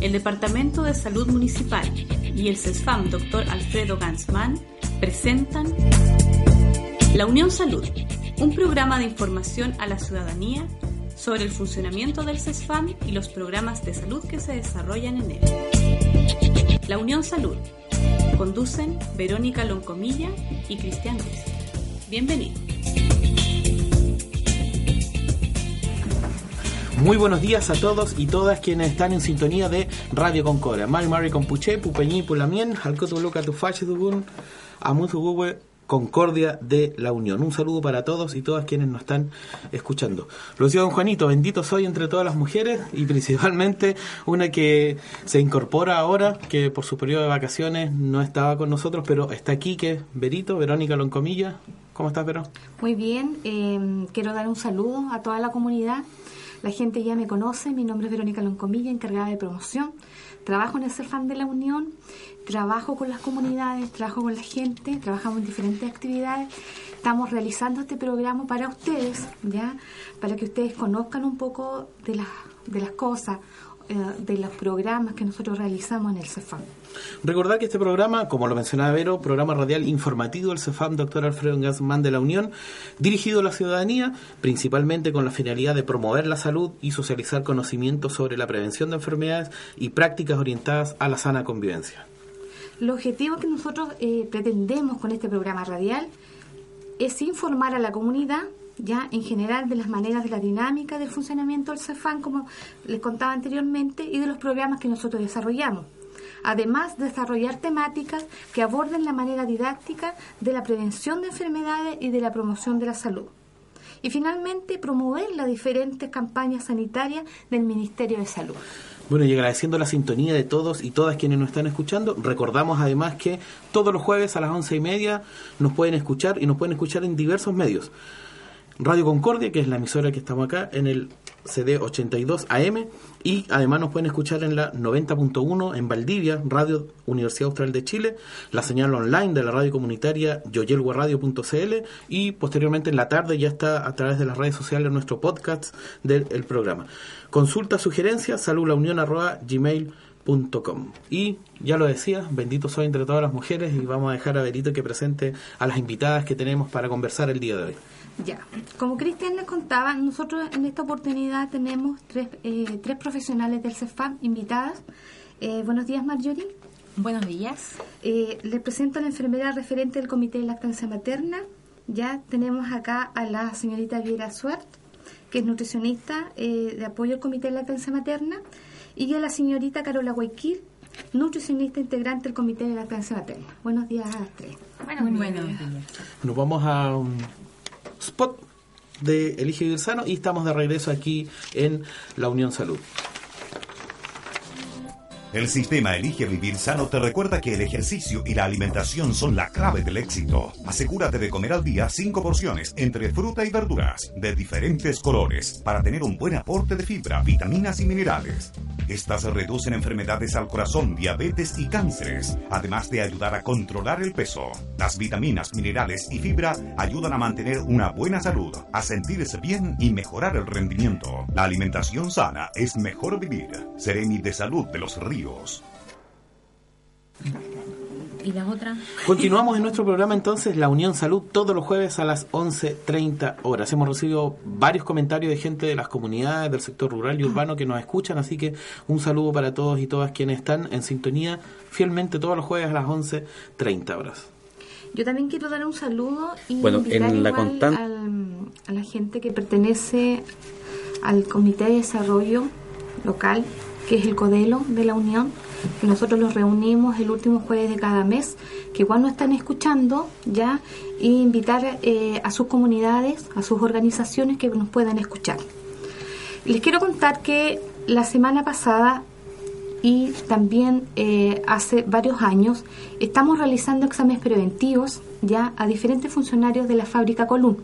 el Departamento de Salud Municipal y el CESFAM Dr. Alfredo Gansman presentan La Unión Salud, un programa de información a la ciudadanía sobre el funcionamiento del CESFAM y los programas de salud que se desarrollan en él. La Unión Salud. Conducen Verónica Loncomilla y Cristian Ruiz. Bienvenidos. Muy buenos días a todos y todas quienes están en sintonía de Radio Concordia. Mari Mari Compuche, Pupeñi Pulamien, Alcotuluca Tufache Dugun, Amuzugue, Concordia de la Unión. Un saludo para todos y todas quienes nos están escuchando. Lo decía don Juanito, bendito soy entre todas las mujeres y principalmente una que se incorpora ahora, que por su periodo de vacaciones no estaba con nosotros, pero está aquí, que es Verito, Verónica Loncomilla. ¿Cómo estás, Vero? Muy bien, eh, quiero dar un saludo a toda la comunidad la gente ya me conoce, mi nombre es Verónica Loncomilla, encargada de promoción. Trabajo en el CERFAN de la Unión, trabajo con las comunidades, trabajo con la gente, trabajamos en diferentes actividades. Estamos realizando este programa para ustedes, ¿ya? Para que ustedes conozcan un poco de las, de las cosas, de los programas que nosotros realizamos en el CEFAM. Recordar que este programa, como lo mencionaba Vero, programa radial informativo del CEFAM Dr. Alfredo Gassman de la Unión, dirigido a la ciudadanía, principalmente con la finalidad de promover la salud y socializar conocimientos sobre la prevención de enfermedades y prácticas orientadas a la sana convivencia. El objetivo que nosotros eh, pretendemos con este programa radial es informar a la comunidad ya en general de las maneras de la dinámica del funcionamiento del CEFAN, como les contaba anteriormente, y de los programas que nosotros desarrollamos. Además, desarrollar temáticas que aborden la manera didáctica de la prevención de enfermedades y de la promoción de la salud. Y finalmente, promover las diferentes campañas sanitarias del Ministerio de Salud. Bueno, y agradeciendo la sintonía de todos y todas quienes nos están escuchando, recordamos además que todos los jueves a las once y media nos pueden escuchar y nos pueden escuchar en diversos medios. Radio Concordia, que es la emisora que estamos acá, en el CD 82 AM y además nos pueden escuchar en la 90.1 en Valdivia, Radio Universidad Austral de Chile, la señal online de la radio comunitaria yoyelguaradio.cl y posteriormente en la tarde ya está a través de las redes sociales nuestro podcast del programa. Consulta, sugerencias, gmail.com Y ya lo decía, bendito soy entre todas las mujeres y vamos a dejar a Berito que presente a las invitadas que tenemos para conversar el día de hoy. Ya, como Cristian les contaba, nosotros en esta oportunidad tenemos tres, eh, tres profesionales del CEFAM invitadas. Eh, buenos días, Marjorie. Buenos días. Eh, les presento a la enfermera referente del Comité de Lactancia Materna. Ya tenemos acá a la señorita Viera Suart, que es nutricionista de apoyo al Comité de Lactancia Materna, y a la señorita Carola Guayquir, nutricionista integrante del Comité de Lactancia Materna. Buenos días a las tres. Bueno, buenos días. Nos vamos a spot de Elige Vivir Sano y estamos de regreso aquí en la Unión Salud. El sistema Elige Vivir Sano te recuerda que el ejercicio y la alimentación son la clave del éxito. Asegúrate de comer al día cinco porciones entre fruta y verduras de diferentes colores para tener un buen aporte de fibra, vitaminas y minerales. Estas reducen enfermedades al corazón, diabetes y cánceres, además de ayudar a controlar el peso. Las vitaminas, minerales y fibra ayudan a mantener una buena salud, a sentirse bien y mejorar el rendimiento. La alimentación sana es mejor vivir. Seremi de Salud de los Ríos. ¿Y la otra? Continuamos en nuestro programa entonces, La Unión Salud, todos los jueves a las 11.30 horas. Hemos recibido varios comentarios de gente de las comunidades del sector rural y urbano que nos escuchan, así que un saludo para todos y todas quienes están en sintonía fielmente todos los jueves a las 11.30 horas. Yo también quiero dar un saludo y bueno, en la igual a la gente que pertenece al Comité de Desarrollo Local, que es el CODELO de la Unión, que nosotros los reunimos el último jueves de cada mes, que igual nos están escuchando ya, e invitar eh, a sus comunidades, a sus organizaciones que nos puedan escuchar. Les quiero contar que la semana pasada y también eh, hace varios años estamos realizando exámenes preventivos ya a diferentes funcionarios de la fábrica Colún.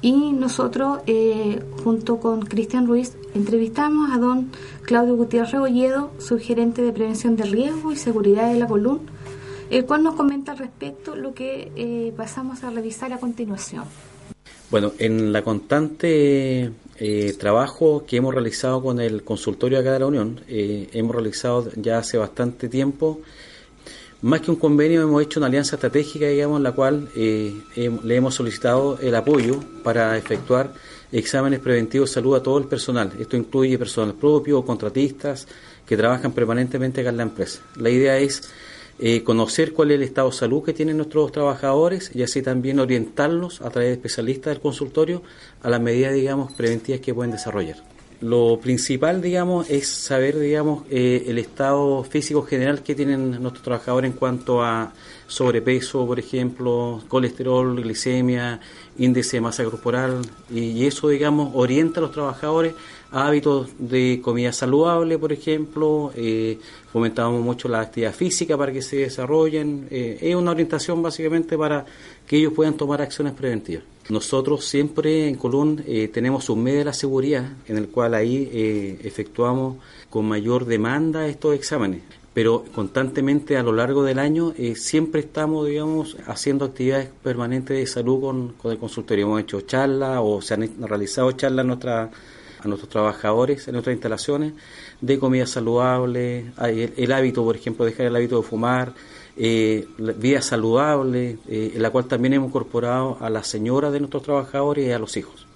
Y nosotros, eh, junto con Cristian Ruiz, entrevistamos a don Claudio Gutiérrez Rebolledo, subgerente de prevención de riesgo y seguridad de la Colún, el cual nos comenta al respecto lo que eh, pasamos a revisar a continuación. Bueno, en la constante eh, trabajo que hemos realizado con el consultorio acá de la Unión, eh, hemos realizado ya hace bastante tiempo, más que un convenio, hemos hecho una alianza estratégica, digamos, en la cual eh, le hemos solicitado el apoyo para efectuar exámenes preventivos de salud a todo el personal. Esto incluye personal propio contratistas que trabajan permanentemente acá en la empresa. La idea es eh, conocer cuál es el estado de salud que tienen nuestros trabajadores y así también orientarlos a través de especialistas del consultorio a las medidas, digamos, preventivas que pueden desarrollar. Lo principal, digamos, es saber, digamos, eh, el estado físico general que tienen nuestros trabajadores en cuanto a sobrepeso, por ejemplo, colesterol, glicemia, índice de masa corporal, y, eso, digamos, orienta a los trabajadores a hábitos de comida saludable, por ejemplo, eh, fomentamos mucho la actividad física para que se desarrollen, eh, es una orientación básicamente para que ellos puedan tomar acciones preventivas. Nosotros siempre en Colón eh, tenemos un medio de la seguridad en el cual ahí eh, efectuamos con mayor demanda estos exámenes pero constantemente a lo largo del año eh, siempre estamos, digamos, haciendo actividades permanentes de salud con, el consultorio. Hemos hecho charlas o se han realizado charlas a, nuestra, nuestros trabajadores en nuestras instalaciones de comida saludable, el, el hábito, por ejemplo, dejar el hábito de fumar, eh, vida saludable, eh, en la cual también hemos incorporado a las señoras de nuestros trabajadores y a los hijos.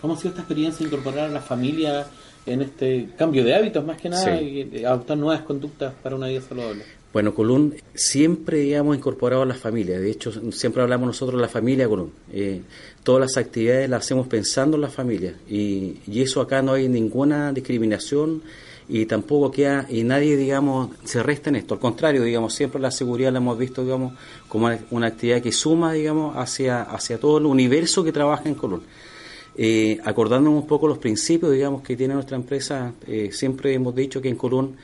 ¿Cómo ha sido esta experiencia de incorporar a la familia en este cambio de hábitos más que nada Sí. y adoptar nuevas conductas para una vida saludable? Bueno, Colún siempre hemos incorporado a la familia. De hecho, siempre hablamos nosotros de la familia Colún. Eh, todas las actividades las hacemos pensando en la familia. Y, y eso acá no hay ninguna discriminación y tampoco queda, y nadie, digamos, se resta en esto. Al contrario, digamos, siempre la seguridad la hemos visto, digamos, como una actividad que suma, digamos, hacia, hacia todo el universo que trabaja en Colón. Eh, acordándonos un poco los principios, digamos, que tiene nuestra empresa, eh, siempre hemos dicho que en Colón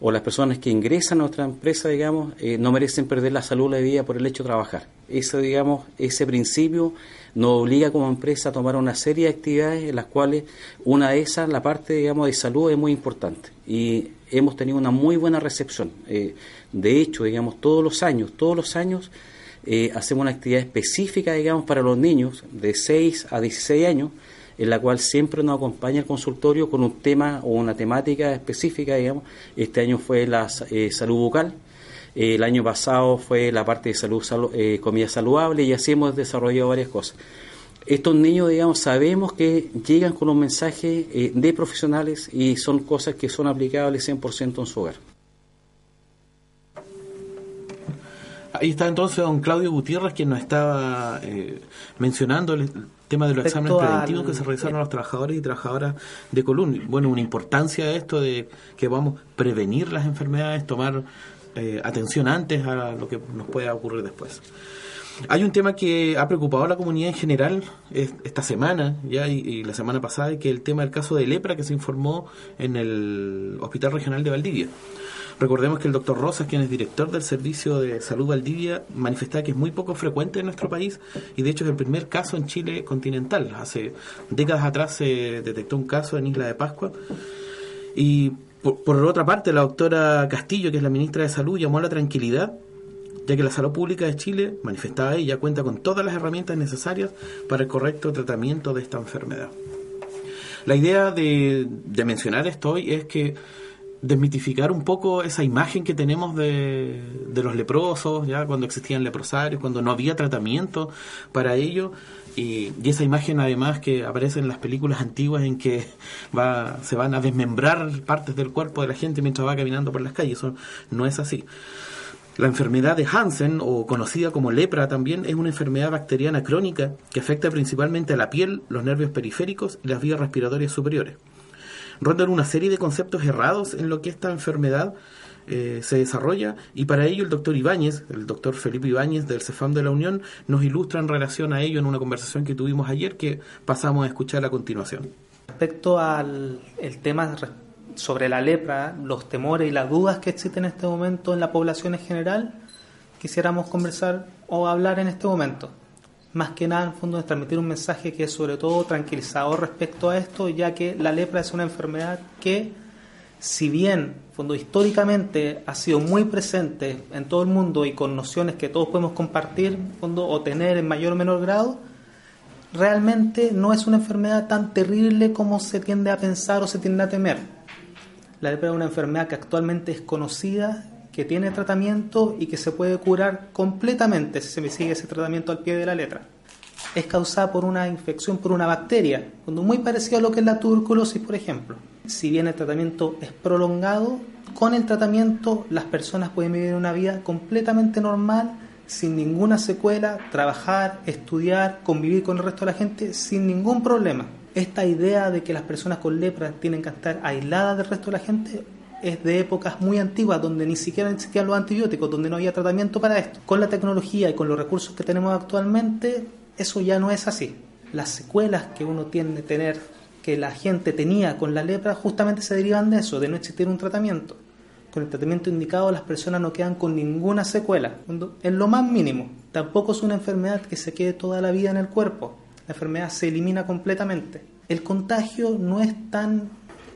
o las personas que ingresan a nuestra empresa, digamos, eh, no merecen perder la salud la vida por el hecho de trabajar. Ese, digamos, ese principio nos obliga como empresa a tomar una serie de actividades en las cuales una de esas, la parte, digamos, de salud es muy importante. Y hemos tenido una muy buena recepción. Eh, de hecho, digamos, todos los años, todos los años, eh, hacemos una actividad específica, digamos, para los niños de 6 a 16 años, en la cual siempre nos acompaña el consultorio con un tema o una temática específica, digamos. Este año fue la eh, salud bucal, eh, el año pasado fue la parte de salud, salu- eh, comida saludable y así hemos desarrollado varias cosas. Estos niños, digamos, sabemos que llegan con un mensaje eh, de profesionales y son cosas que son aplicables 100% en su hogar. Ahí está entonces don Claudio Gutiérrez, quien nos estaba eh, mencionando el tema de los Respecto exámenes preventivos al- que se realizaron a los trabajadores y trabajadoras de Colón. Bueno, una importancia de esto de que vamos a prevenir las enfermedades, tomar eh, atención antes a lo que nos pueda ocurrir después. Hay un tema que ha preocupado a la comunidad en general es- esta semana ya y, y la semana pasada, que es el tema del caso de lepra que se informó en el Hospital Regional de Valdivia. Recordemos que el doctor Rosas, quien es director del Servicio de Salud Valdivia, manifestaba que es muy poco frecuente en nuestro país y de hecho es el primer caso en Chile continental. Hace décadas atrás se detectó un caso en Isla de Pascua y por, otra parte la doctora Castillo, que es la ministra de Salud, llamó a la tranquilidad ya que la salud pública de Chile, manifestaba ella, cuenta con todas las herramientas necesarias para el correcto tratamiento de esta enfermedad. La idea de, de mencionar esto hoy es que desmitificar un poco esa imagen que tenemos de, de los leprosos, ya cuando existían leprosarios, cuando no había tratamiento para ello, y, y esa imagen además que aparece en las películas antiguas en que va, se van a desmembrar partes del cuerpo de la gente mientras va caminando por las calles, eso no es así. La enfermedad de Hansen, o conocida como lepra también, es una enfermedad bacteriana crónica que afecta principalmente a la piel, los nervios periféricos y las vías respiratorias superiores. Rondan una serie de conceptos errados en lo que esta enfermedad eh, se desarrolla y para ello el doctor Ibáñez, el doctor Felipe Ibáñez del CEFAM de la Unión, nos ilustra en relación a ello en una conversación que tuvimos ayer que pasamos a escuchar a continuación. Respecto al el tema sobre la lepra, los temores y las dudas que existen en este momento en la población en general, quisiéramos conversar o hablar en este momento. Más que nada, en el fondo, es transmitir un mensaje que es sobre todo tranquilizador respecto a esto, ya que la lepra es una enfermedad que, si bien fondo, históricamente ha sido muy presente en todo el mundo y con nociones que todos podemos compartir fondo, o tener en mayor o menor grado, realmente no es una enfermedad tan terrible como se tiende a pensar o se tiende a temer. La lepra es una enfermedad que actualmente es conocida, que tiene tratamiento y que se puede curar completamente si se sigue ese tratamiento al pie de la letra. Es causada por una infección por una bacteria, muy parecido a lo que es la tuberculosis, por ejemplo. Si bien el tratamiento es prolongado, con el tratamiento las personas pueden vivir una vida completamente normal sin ninguna secuela, trabajar, estudiar, convivir con el resto de la gente sin ningún problema. Esta idea de que las personas con lepra tienen que estar aisladas del resto de la gente es de épocas muy antiguas donde ni siquiera existían los antibióticos, donde no había tratamiento para esto. Con la tecnología y con los recursos que tenemos actualmente, eso ya no es así. Las secuelas que uno tiene que tener, que la gente tenía con la lepra, justamente se derivan de eso, de no existir un tratamiento con el tratamiento indicado las personas no quedan con ninguna secuela, en lo más mínimo. Tampoco es una enfermedad que se quede toda la vida en el cuerpo. La enfermedad se elimina completamente. El contagio no es tan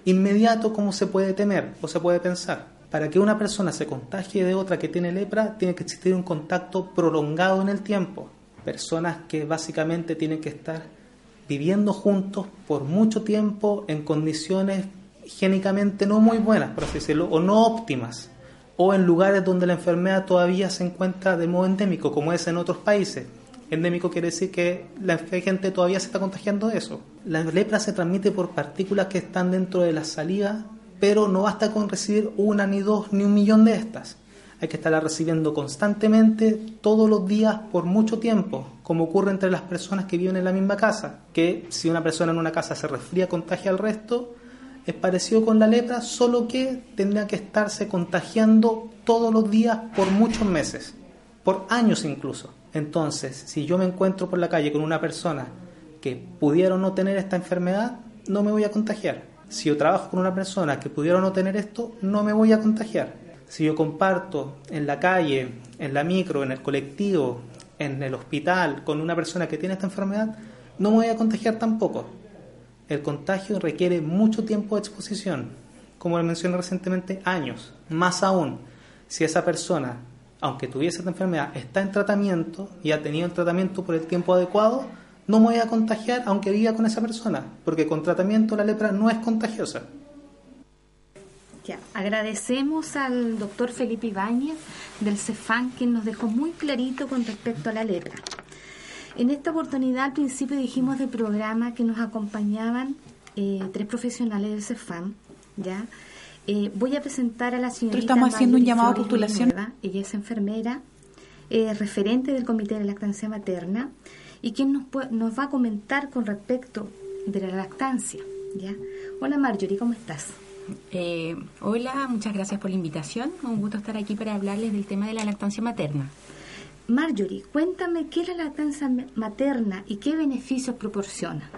inmediato como se puede temer o se puede pensar. Para que una persona se contagie de otra que tiene lepra, tiene que existir un contacto prolongado en el tiempo. Personas que básicamente tienen que estar viviendo juntos por mucho tiempo en condiciones higiénicamente no muy buenas, por así decirlo, o no óptimas, o en lugares donde la enfermedad todavía se encuentra de modo endémico, como es en otros países. Endémico quiere decir que la gente todavía se está contagiando de eso. La lepra se transmite por partículas que están dentro de la saliva, pero no basta con recibir una, ni dos, ni un millón de estas. Hay que estarla recibiendo constantemente, todos los días, por mucho tiempo, como ocurre entre las personas que viven en la misma casa, que si una persona en una casa se resfría, contagia al resto, es parecido con la lepra, solo que tendría que estarse contagiando todos los días por muchos meses, por años incluso. Entonces, si yo me encuentro por la calle con una persona que pudiera no tener esta enfermedad, no me voy a contagiar. Si yo trabajo con una persona que pudiera no tener esto, no me voy a contagiar. Si yo comparto en la calle, en la micro, en el colectivo, en el hospital con una persona que tiene esta enfermedad, no me voy a contagiar tampoco el contagio requiere mucho tiempo de exposición, como le mencioné recientemente, años. Más aún, si esa persona, aunque tuviese esta enfermedad, está en tratamiento y ha tenido el tratamiento por el tiempo adecuado, no me voy a contagiar aunque viva con esa persona, porque con tratamiento la lepra no es contagiosa. Ya, agradecemos al doctor Felipe Ibáñez del CEFAN que nos dejó muy clarito con respecto a la lepra. En esta oportunidad, al principio dijimos del programa que nos acompañaban eh, tres profesionales del CEFAM, ¿ya? Eh, voy a presentar a la señorita estamos haciendo un llamado a postulación. Ella es enfermera, eh, referente del Comité de Lactancia Materna y quien nos, nos va a comentar con respecto de la lactancia. ¿ya? Hola Marjorie, ¿cómo estás? Hola, muchas gracias por la invitación. Un gusto estar aquí para hablarles del tema de la lactancia materna. Marjorie, cuéntame qué es la lactancia materna y qué beneficios proporciona.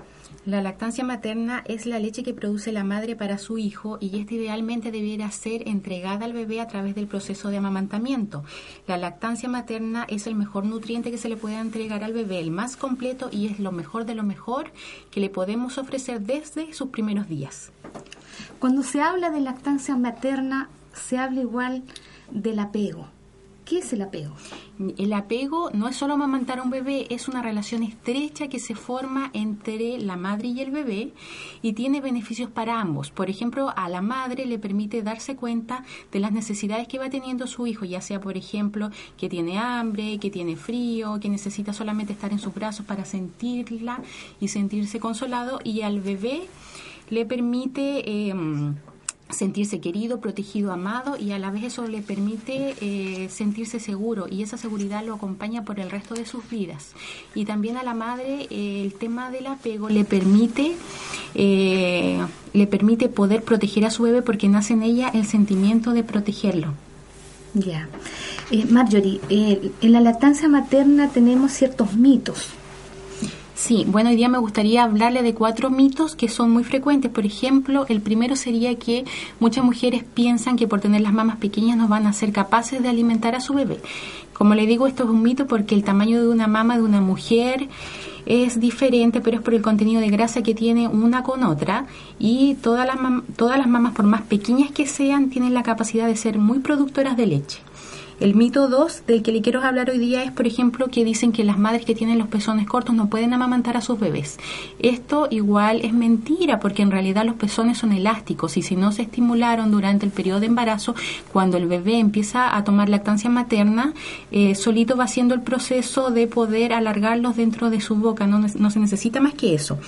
La lactancia materna es la leche que produce la madre para su hijo y esta idealmente debiera ser entregada al bebé a través del proceso de amamantamiento. La lactancia materna es el mejor nutriente que se le puede entregar al bebé, el más completo y es lo mejor de lo mejor que le podemos ofrecer desde sus primeros días. Cuando se habla de lactancia materna, se habla igual del apego. ¿Qué es el apego? El apego no es solo amamantar a un bebé, es una relación estrecha que se forma entre la madre y el bebé y tiene beneficios para ambos. Por ejemplo, a la madre le permite darse cuenta de las necesidades que va teniendo su hijo, ya sea, por ejemplo, que tiene hambre, que tiene frío, que necesita solamente estar en sus brazos para sentirla y sentirse consolado, y al bebé le permite... Eh, sentirse querido, protegido, amado y a la vez eso le permite eh, sentirse seguro y esa seguridad lo acompaña por el resto de sus vidas. Y también a la madre eh, el tema del apego le permite eh, le permite poder proteger a su bebé porque nace en ella el sentimiento de protegerlo. Ya. Marjorie, en la lactancia materna tenemos ciertos mitos. Sí, bueno, hoy día me gustaría hablarle de cuatro mitos que son muy frecuentes. Por ejemplo, el primero sería que muchas mujeres piensan que por tener las mamas pequeñas no van a ser capaces de alimentar a su bebé. Como le digo, esto es un mito porque el tamaño de una mama de una mujer es diferente, pero es por el contenido de grasa que tiene una con otra y todas las, todas las mamas, por más pequeñas que sean, tienen la capacidad de ser muy productoras de leche. El mito 2 del que le quiero hablar hoy día es, por ejemplo, que dicen que las madres que tienen los pezones cortos no pueden amamantar a sus bebés. Esto igual es mentira porque en realidad los pezones son elásticos y si no se estimularon durante el periodo de embarazo, cuando el bebé empieza a tomar lactancia materna, eh, solito va haciendo el proceso de poder alargarlos dentro de su boca, no, no se necesita más que eso.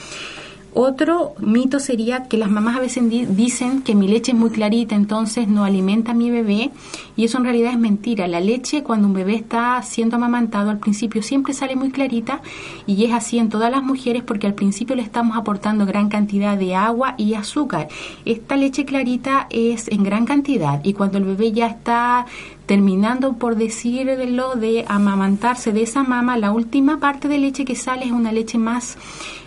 Otro mito sería que las mamás a veces dicen que mi leche es muy clarita, entonces no alimenta a mi bebé, y eso en realidad es mentira. La leche cuando un bebé está siendo amamantado al principio siempre sale muy clarita y es así en todas las mujeres porque al principio le estamos aportando gran cantidad de agua y azúcar. Esta leche clarita es en gran cantidad y cuando el bebé ya está terminando por decirlo de amamantarse de esa mama, la última parte de leche que sale es una leche más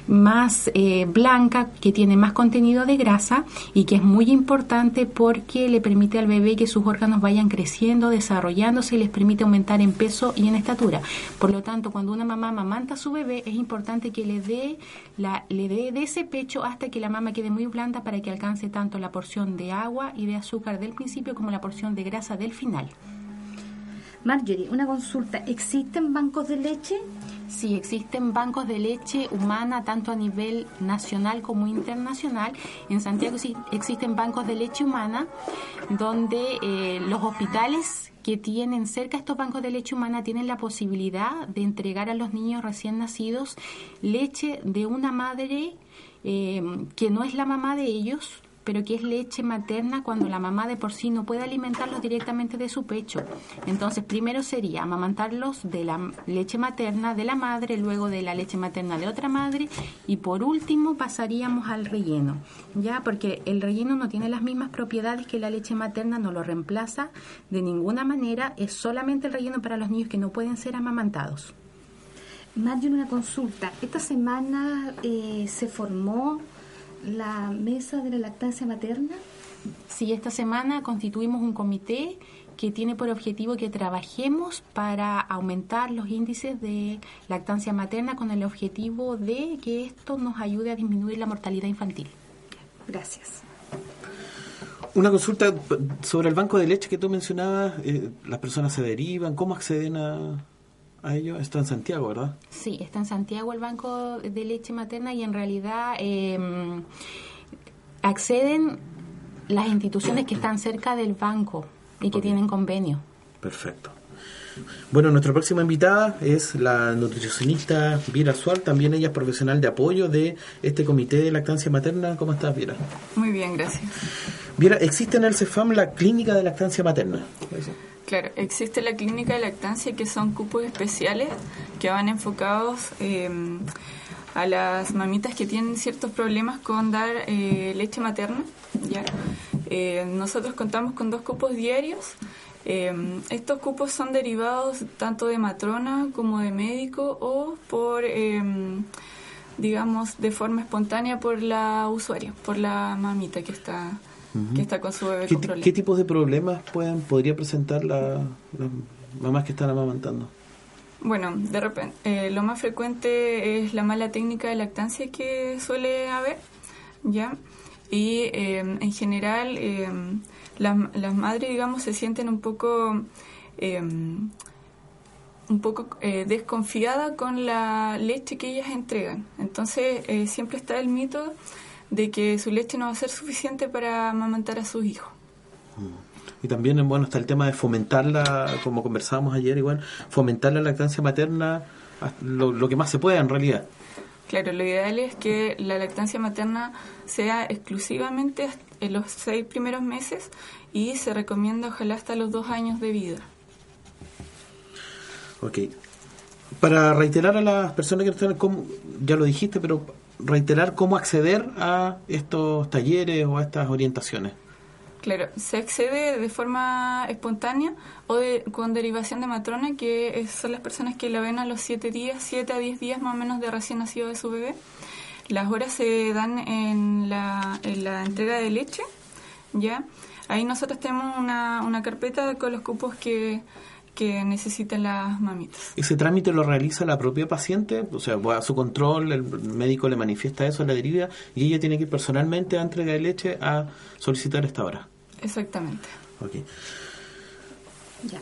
más eh, blanca, que tiene más contenido de grasa y que es muy importante porque le permite al bebé que sus órganos vayan creciendo, desarrollándose y les permite aumentar en peso y en estatura. Por lo tanto, cuando una mamá amamanta a su bebé, es importante que le dé, la, le dé de ese pecho hasta que la mama quede muy blanda para que alcance tanto la porción de agua y de azúcar del principio como la porción de grasa del final. Marjorie, una consulta. ¿Existen bancos de leche? Sí, existen bancos de leche humana tanto a nivel nacional como internacional. En Santiago existen bancos de leche humana donde eh, los hospitales que tienen cerca estos bancos de leche humana tienen la posibilidad de entregar a los niños recién nacidos leche de una madre eh, que no es la mamá de ellos, pero que es leche materna cuando la mamá de por sí no puede alimentarlos directamente de su pecho. Entonces, primero sería amamantarlos de la leche materna de la madre, luego de la leche materna de otra madre y por último pasaríamos al relleno, ¿ya? Porque el relleno no tiene las mismas propiedades que la leche materna, no lo reemplaza de ninguna manera, es solamente el relleno para los niños que no pueden ser amamantados. Marjorie, una consulta. Esta semana eh, se formó la mesa de la lactancia materna? Sí, esta semana constituimos un comité que tiene por objetivo que trabajemos para aumentar los índices de lactancia materna con el objetivo de que esto nos ayude a disminuir la mortalidad infantil. Gracias. Una consulta sobre el banco de leche que tú mencionabas, eh, las personas se derivan, ¿cómo acceden a, a ello? Está en Santiago, ¿verdad? Sí, está en Santiago el Banco de Leche Materna y en realidad em, acceden las instituciones que están cerca del banco y que tienen convenio. Perfecto. Bueno, nuestra próxima invitada es la nutricionista Vira Suar, también ella es profesional de apoyo de este comité de lactancia materna. ¿Cómo estás, Vira? Muy bien, gracias. Vira, ¿existe en el CEFAM la clínica de lactancia materna? Claro, existe la clínica de lactancia que son cupos especiales que van enfocados em, a las mamitas que tienen ciertos problemas con dar eh, leche materna. ¿ya? Eh, nosotros contamos con dos cupos diarios. Em, estos cupos son derivados tanto de matrona como de médico o por, em, digamos, de forma espontánea por la usuaria, por la mamita que está que está con su bebé ¿Qué, ¿Qué tipos de problemas pueden podría presentar las mamás que están amamantando? Bueno, de repente, eh, lo más frecuente es la mala técnica de lactancia que suele haber, ¿ya? Y eh, en general eh, las, las, madres, digamos, se sienten un poco, un poco desconfiadas con la leche que ellas entregan. Entonces siempre está el mito de que su leche no va a ser suficiente para amamantar a sus hijos. Y también, bueno, está el tema de fomentarla, como conversábamos ayer igual, fomentar la lactancia materna lo, que más se pueda en realidad. Claro, lo ideal es que la lactancia materna sea exclusivamente en los seis primeros meses y se recomienda ojalá hasta los dos años de vida. Ok. Para reiterar a las personas que están, ya lo dijiste, pero reiterar cómo acceder a estos talleres o a estas orientaciones. Claro, se accede de forma espontánea o con derivación de matrona, que son las personas que la ven a los 7 días, 7 a 10 días más o menos de recién nacido de su bebé. Las horas se dan en la, en la entrega de leche, ¿ya? Ahí nosotros tenemos una carpeta con los cupos que, que necesitan las mamitas. ¿Ese trámite lo realiza la propia paciente? O sea, va a su control, el médico le manifiesta eso, la deriva, y ella tiene que ir personalmente a entrega de leche a solicitar esta hora. Exactamente. Ok. Ya.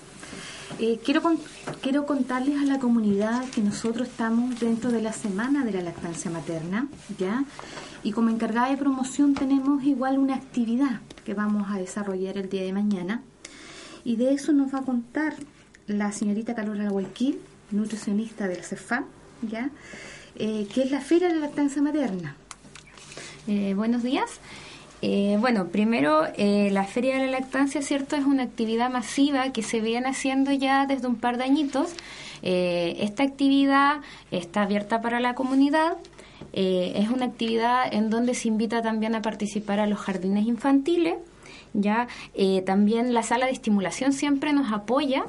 Eh, quiero, quiero contarles a la comunidad que nosotros estamos dentro de la semana de la lactancia materna, ¿ya? Y como encargada de promoción tenemos igual una actividad que vamos a desarrollar el día de mañana. Y de eso nos va a contar la señorita Carolina Guayquil, nutricionista del CEFA, ¿ya? Eh, que es la Feria de la Lactancia Materna. Eh, buenos días. Eh, bueno, primero, eh, la Feria de la Lactancia, ¿cierto? Es una actividad masiva que se viene haciendo ya desde un par de añitos. Eh, esta actividad está abierta para la comunidad. es una actividad en donde se invita también a participar a los jardines infantiles. Ya también la sala de estimulación siempre nos apoya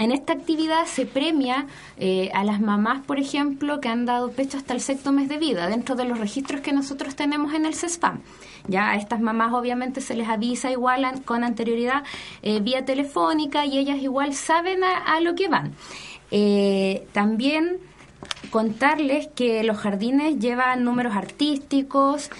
en esta actividad se premia eh, a las mamás, por ejemplo, que han dado pecho hasta el sexto mes de vida, dentro de los registros que nosotros tenemos en el CESPAM. Ya a estas mamás obviamente se les avisa igual con anterioridad eh, vía telefónica y ellas igual saben a, lo que van. Eh, también contarles que los jardines llevan números artísticos,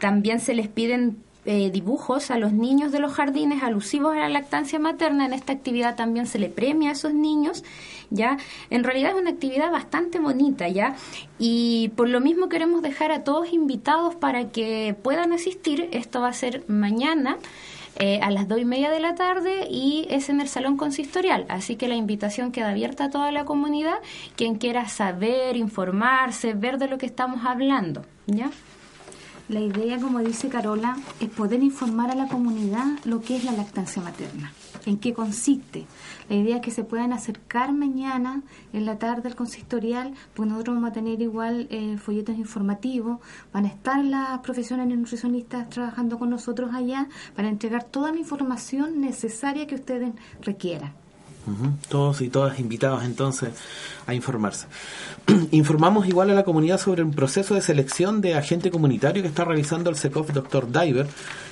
también se les piden eh, dibujos a los niños de los jardines alusivos a la lactancia materna. En esta actividad también se le premia a esos niños, ¿ya? En realidad es una actividad bastante bonita, ¿ya? Y por lo mismo queremos dejar a todos invitados para que puedan asistir. Esto va a ser mañana. Eh, a las dos y media de la tarde y es en el salón consistorial. Así que la invitación queda abierta a toda la comunidad, quien quiera saber, informarse, ver de lo que estamos hablando. ¿Ya? La idea, como dice Carola, es poder informar a la comunidad lo que es la lactancia materna, en qué consiste. La idea es que se puedan acercar mañana en la tarde al consistorial, porque nosotros vamos a tener igual eh, folletos informativos, van a estar las profesionales nutricionistas trabajando con nosotros allá para entregar toda la información necesaria que ustedes requieran. Todos y todas invitados entonces a informarse. Informamos igual a la comunidad sobre un proceso de selección de agente comunitario que está realizando el SECOF Dr. Diver,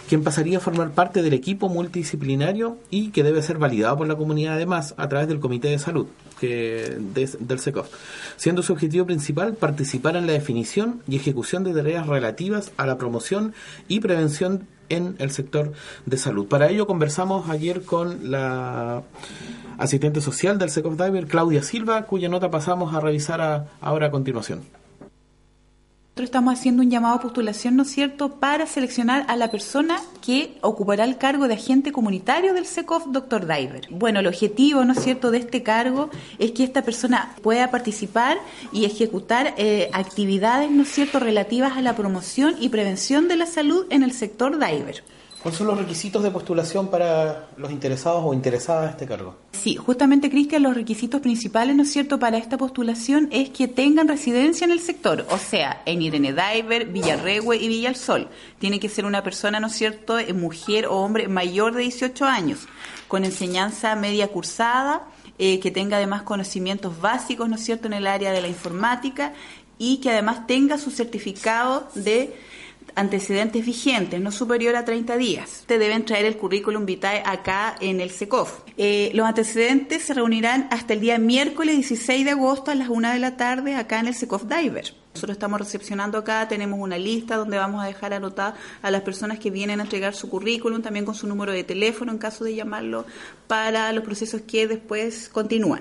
quien pasaría a formar parte del equipo multidisciplinario y que debe ser validado por la comunidad además a través del Comité de Salud que del SECOF, siendo su objetivo principal participar en la definición y ejecución de tareas relativas a la promoción y prevención en el sector de salud. Para ello conversamos ayer con la asistente social del Secov Diver, Claudia Silva, cuya nota pasamos a revisar ahora a continuación. Nosotros estamos haciendo un llamado a postulación, ¿no es cierto?, para seleccionar a la persona que ocupará el cargo de agente comunitario del SECOF Dr. Diver. Bueno, el objetivo, ¿no es cierto?, de este cargo es que esta persona pueda participar y ejecutar eh, actividades, ¿no es cierto?, relativas a la promoción y prevención de la salud en el sector diver. ¿Cuáles son los requisitos de postulación para los interesados o interesadas a este cargo? Sí, justamente, Cristian, los requisitos principales, ¿no es cierto?, para esta postulación es que tengan residencia en el sector, o sea, en Irene Diver, Villarregue y Villa Sol. Tiene que ser una persona, ¿no es cierto?, eh, mujer o hombre mayor de 18 años, con enseñanza media cursada, eh, que tenga además conocimientos básicos, ¿no es cierto?, en el área de la informática y que además tenga su certificado de antecedentes vigentes, no superior a 30 días. Te deben traer el currículum vitae acá en el SECOF. Eh, los antecedentes se reunirán hasta el día miércoles 16 de agosto a las 1 de la tarde acá en el SECOF Diver. Nosotros estamos recepcionando acá, tenemos una lista donde vamos a dejar anotar a las personas que vienen a entregar su currículum, también con su número de teléfono en caso de llamarlo para los procesos que después continúan.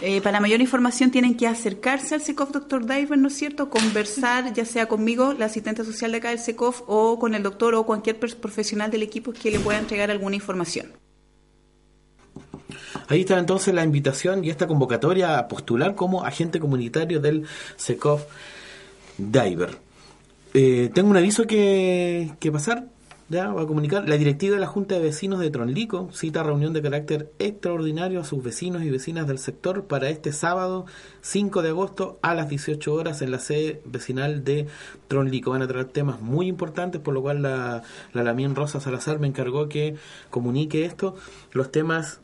Eh, para mayor información tienen que acercarse al SECOF Dr. Diver, ¿no es cierto? Conversar ya sea conmigo, la asistente social de acá del SECOF, o con el doctor o cualquier profesional del equipo que le pueda entregar alguna información. Ahí está entonces la invitación y esta convocatoria a postular como agente comunitario del SECOF Diver. Eh, tengo un aviso que, que pasar. Ya va a comunicar la directiva de la Junta de Vecinos de Tronlico cita reunión de carácter extraordinario a sus vecinos y vecinas del sector para este sábado 5 de agosto a las 18 horas en la sede vecinal de Tronlico. Van a tratar temas muy importantes, por lo cual la, la Lamien Rosa Salazar me encargó que comunique esto. Los temas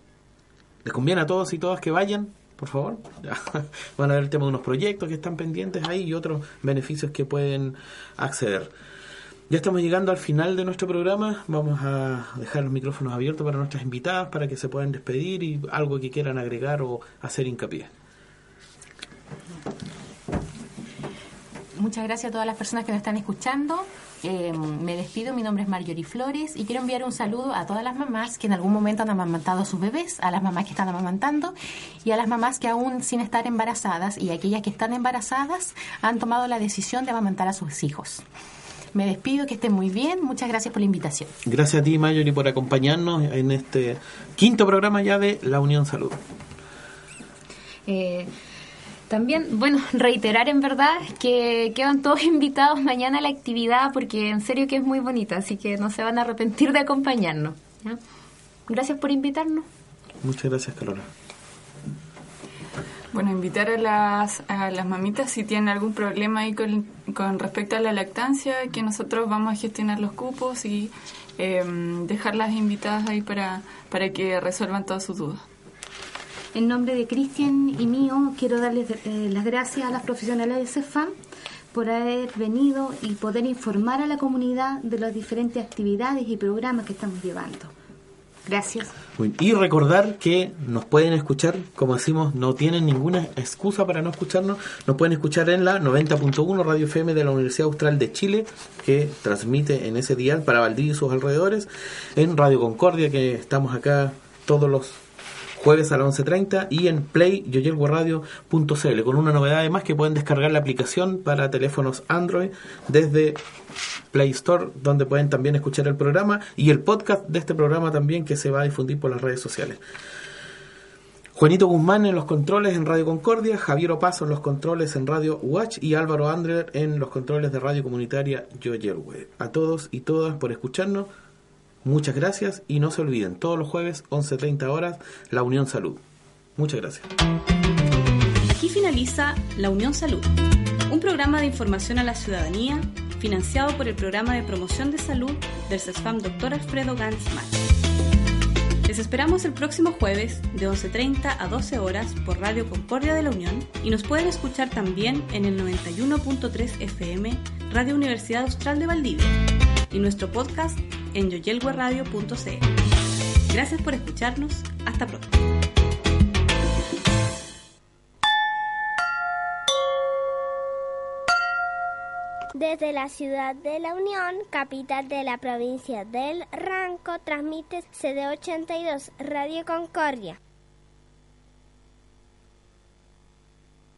les conviene a todos y todas que vayan, por favor. Van a ver el tema de unos proyectos que están pendientes ahí y otros beneficios que pueden acceder. Ya estamos llegando al final de nuestro programa. Vamos a dejar los micrófonos abiertos para nuestras invitadas para que se puedan despedir y algo que quieran agregar o hacer hincapié. Muchas gracias a todas las personas que nos están escuchando. Eh, me despido, mi nombre es Marjorie Flores y quiero enviar un saludo a todas las mamás que en algún momento han amamantado a sus bebés, a las mamás que están amamantando y a las mamás que aún sin estar embarazadas y aquellas que están embarazadas han tomado la decisión de amamantar a sus hijos. Me despido, que estén muy bien. Muchas gracias por la invitación. Gracias a ti, Mayori, por acompañarnos en este quinto programa ya de la Unión Salud. Eh, también, bueno, reiterar en verdad que quedan todos invitados mañana a la actividad porque en serio que es muy bonita, así que no se van a arrepentir de acompañarnos. ¿ya? Gracias por invitarnos. Muchas gracias, Carolina. Bueno, invitar a las, a las mamitas si tienen algún problema ahí con, con respecto a la lactancia, que nosotros vamos a gestionar los cupos y eh, dejarlas invitadas ahí para, para que resuelvan todas sus dudas. En nombre de Cristian y mío, quiero darles eh, las gracias a las profesionales de CEFAM por haber venido y poder informar a la comunidad de las diferentes actividades y programas que estamos llevando. Gracias. Y recordar que nos pueden escuchar, como decimos, no tienen ninguna excusa para no escucharnos. Nos pueden escuchar en la 90.1 Radio FM de la Universidad Austral de Chile, que transmite en ese dial para Valdivia y sus alrededores. En Radio Concordia, que estamos acá todos los jueves a las 11.30 y en playyoyelguaradio.cl con una novedad además que pueden descargar la aplicación para teléfonos Android desde Play Store donde pueden también escuchar el programa y el podcast de este programa también que se va a difundir por las redes sociales. Juanito Guzmán en los controles en Radio Concordia, Javier Opaso en los controles en Radio Watch y Álvaro Andrer en los controles de Radio Comunitaria Yoyelwe. A todos y todas por escucharnos. Muchas gracias y no se olviden, todos los jueves 11.30 horas, La Unión Salud. Muchas gracias. Aquí finaliza La Unión Salud, un programa de información a la ciudadanía financiado por el Programa de Promoción de Salud del CESFAM Dr. Alfredo Gansman. Les esperamos el próximo jueves de 11.30 a 12 horas por Radio Concordia de la Unión y nos pueden escuchar también en el 91.3 FM Radio Universidad Austral de Valdivia y nuestro podcast en yoyelguaradio.cl. Gracias por escucharnos. Hasta pronto. Desde la ciudad de La Unión, capital de la provincia del Ranco, transmite CD82 Radio Concordia.